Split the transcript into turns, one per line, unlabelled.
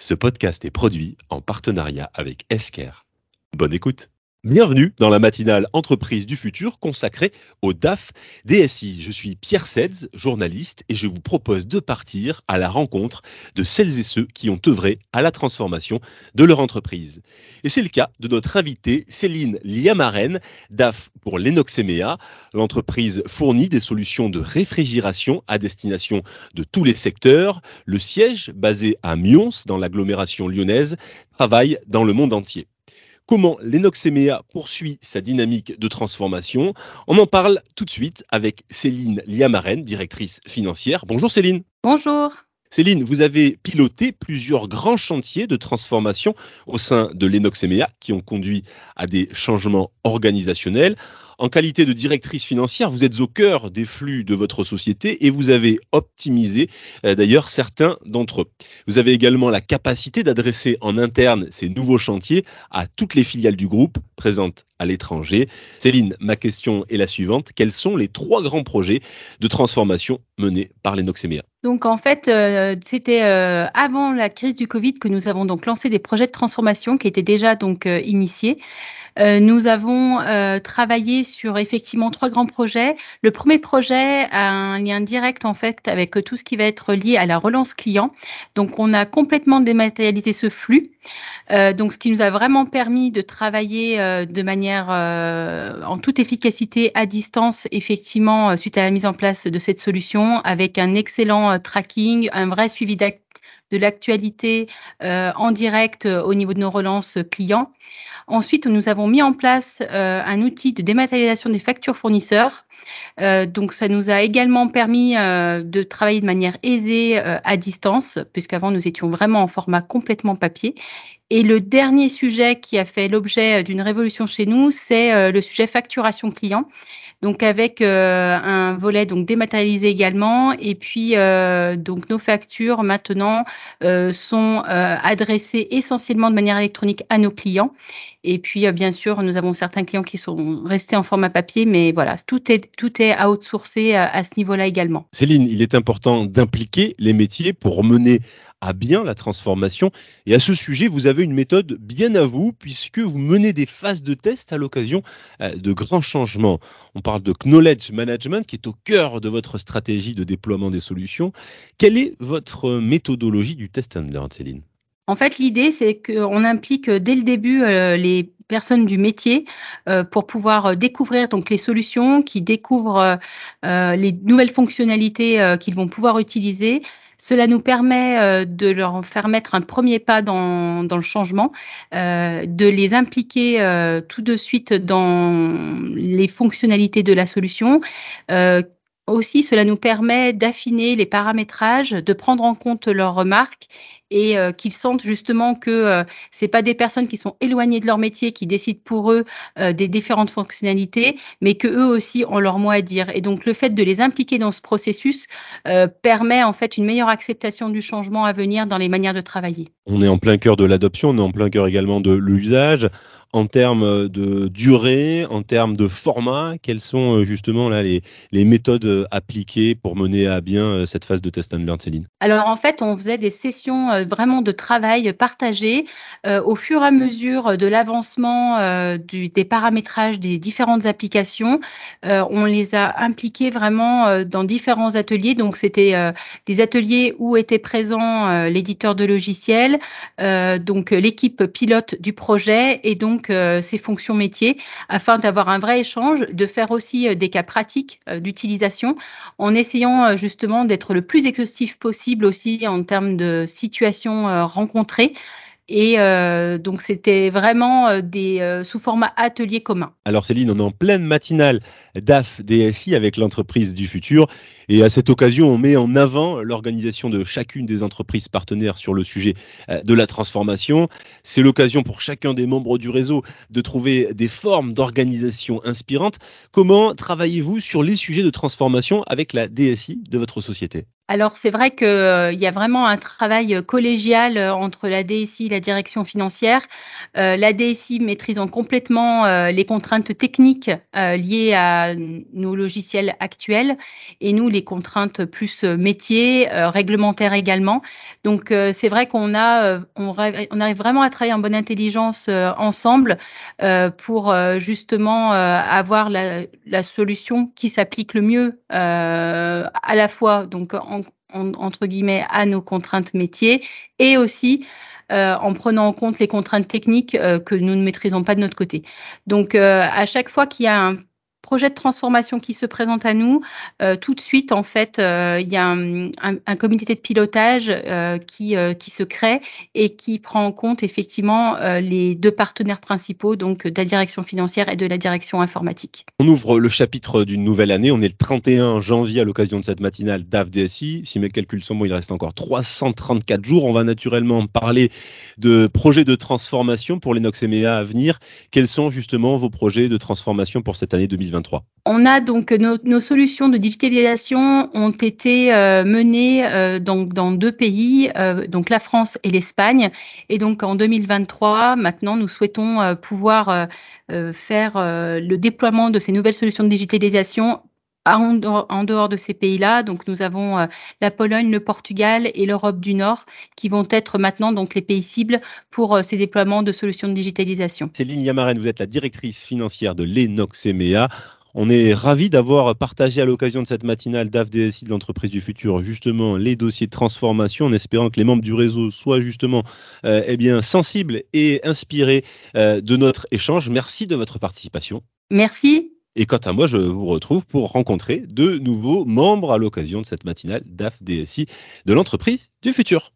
Ce podcast est produit en partenariat avec Esker. Bonne écoute. Bienvenue dans la matinale Entreprise du futur consacrée au DAF DSI. Je suis Pierre Sedz, journaliste, et je vous propose de partir à la rencontre de celles et ceux qui ont œuvré à la transformation de leur entreprise. Et c'est le cas de notre invitée Céline Liamaren, DAF pour l'Enoxemea. L'entreprise fournit des solutions de réfrigération à destination de tous les secteurs. Le siège, basé à Mions, dans l'agglomération lyonnaise, travaille dans le monde entier comment l'Enoxemea poursuit sa dynamique de transformation. On en parle tout de suite avec Céline Liamaren, directrice financière. Bonjour Céline.
Bonjour.
Céline, vous avez piloté plusieurs grands chantiers de transformation au sein de l'Enoxemea qui ont conduit à des changements organisationnels. En qualité de directrice financière, vous êtes au cœur des flux de votre société et vous avez optimisé euh, d'ailleurs certains d'entre eux. Vous avez également la capacité d'adresser en interne ces nouveaux chantiers à toutes les filiales du groupe présentes à l'étranger. Céline, ma question est la suivante. Quels sont les trois grands projets de transformation menés par l'Enoxemea
donc en fait, euh, c'était euh, avant la crise du Covid que nous avons donc lancé des projets de transformation qui étaient déjà donc initiés. Euh, nous avons euh, travaillé sur effectivement trois grands projets. Le premier projet a un lien direct en fait avec tout ce qui va être lié à la relance client. Donc on a complètement dématérialisé ce flux. Euh, donc ce qui nous a vraiment permis de travailler de manière en toute efficacité à distance, effectivement, suite à la mise en place de cette solution, avec un excellent tracking, un vrai suivi de l'actualité en direct au niveau de nos relances clients. Ensuite, nous avons mis en place euh, un outil de dématérialisation des factures fournisseurs. Euh, donc, ça nous a également permis euh, de travailler de manière aisée à distance, puisqu'avant, nous étions vraiment en format complètement papier. Et le dernier sujet qui a fait l'objet d'une révolution chez nous, c'est le sujet facturation client donc avec euh, un volet donc dématérialisé également. Et puis euh, donc nos factures maintenant euh, sont adressées essentiellement de manière électronique à nos clients. Et puis bien sûr, nous avons certains clients qui sont restés en format papier, mais voilà, tout est tout est outsourcé à ce niveau-là également.
Céline, il est important d'impliquer les métiers pour mener à bien la transformation. Et à ce sujet, vous avez une méthode bien à vous, puisque vous menez des phases de test à l'occasion euh, de grands changements. On parle de knowledge management, qui est au cœur de votre stratégie de déploiement des solutions. Quelle est votre méthodologie du test and learn, Céline?
En fait, l'idée, c'est qu'on implique dès le début euh, les personnes du métier euh, pour pouvoir découvrir donc les solutions, qui découvrent les nouvelles fonctionnalités qu'ils vont pouvoir utiliser, cela nous permet euh, de leur faire mettre un premier pas dans, dans le changement, euh, de les impliquer euh, tout de suite dans les fonctionnalités de la solution. aussi, cela nous permet d'affiner les paramétrages, de prendre en compte leurs remarques et euh, qu'ils sentent justement que euh, c'est pas des personnes qui sont éloignées de leur métier qui décident pour eux euh, des différentes fonctionnalités, mais que eux aussi ont leur mot à dire. Et donc le fait de les impliquer dans ce processus permet en fait une meilleure acceptation du changement à venir dans les manières de travailler.
On est en plein cœur de l'adoption, on est en plein cœur également de l'usage en termes de durée, en termes de format Quelles sont justement là les, les méthodes appliquées pour mener à bien cette phase de test and learn, Céline?
Alors en fait, on faisait des sessions vraiment de travail partagé au fur et à mesure de l'avancement des paramétrages des différentes applications. on les a impliqués vraiment dans différents ateliers. Donc c'était des ateliers où étaient présents l'éditeur de logiciels, donc l'équipe pilote du projet et donc ses fonctions métiers afin d'avoir un vrai échange, de faire aussi des cas pratiques d'utilisation en essayant justement d'être le plus exhaustif possible aussi en termes de situation rencontrée et euh, donc, c'était vraiment euh, des, euh, sous format atelier commun.
Alors, Céline, on est en pleine matinale DAF DSI avec l'entreprise du futur. Et à cette occasion, on met en avant l'organisation de chacune des entreprises partenaires sur le sujet de la transformation. C'est l'occasion pour chacun des membres du réseau de trouver des formes d'organisation inspirantes. Comment travaillez-vous sur les sujets de transformation avec la DSI de votre société?
Alors c'est vrai qu'il euh, y a vraiment un travail euh, collégial euh, entre la DSI et la direction financière. la DSI maîtrisant complètement les contraintes techniques liées à nos logiciels actuels et nous, les contraintes plus métiers, réglementaires également. Donc c'est vrai qu'on a, on, on, arrive vraiment à travailler en bonne intelligence ensemble pour justement avoir la, solution qui s'applique le mieux à la fois donc en, entre guillemets à nos contraintes métiers et aussi euh, en prenant en compte les contraintes techniques euh, que nous ne maîtrisons pas de notre côté. Donc, euh, à chaque fois qu'il y a un projet de transformation qui se présente à nous, euh, tout de suite, en fait, euh, il y a un, comité de pilotage euh, qui, qui se crée et qui prend en compte effectivement les deux partenaires principaux, donc de la direction financière et de la direction informatique.
On ouvre le chapitre d'une nouvelle année. On est le 31 janvier à l'occasion de cette matinale DAF-DSI. Si mes calculs sont bons, il reste encore 334 jours. On va naturellement parler de projets de transformation pour les NOXMEA à venir. Quels sont justement vos projets de transformation pour cette année 2020
on a donc nos, solutions de digitalisation ont été euh, menées euh, dans, deux pays, euh, donc la France et l'Espagne. Et donc en 2023, maintenant, nous souhaitons pouvoir faire le déploiement de ces nouvelles solutions de digitalisation en dehors, de ces pays-là. Donc, nous avons la Pologne, le Portugal et l'Europe du Nord qui vont être maintenant donc les pays cibles pour ces déploiements de solutions de digitalisation.
Céline Yamaren, vous êtes la directrice financière de l'Enox EMEA. On est ravi d'avoir partagé à l'occasion de cette matinale d'AFDSI de l'entreprise du futur justement les dossiers de transformation en espérant que les membres du réseau soient justement euh, eh bien, sensibles et inspirés euh, de notre échange. Merci de votre participation.
Merci.
Et quant à moi, je vous retrouve pour rencontrer de nouveaux membres à l'occasion de cette matinale DAF DSI de l'entreprise du futur.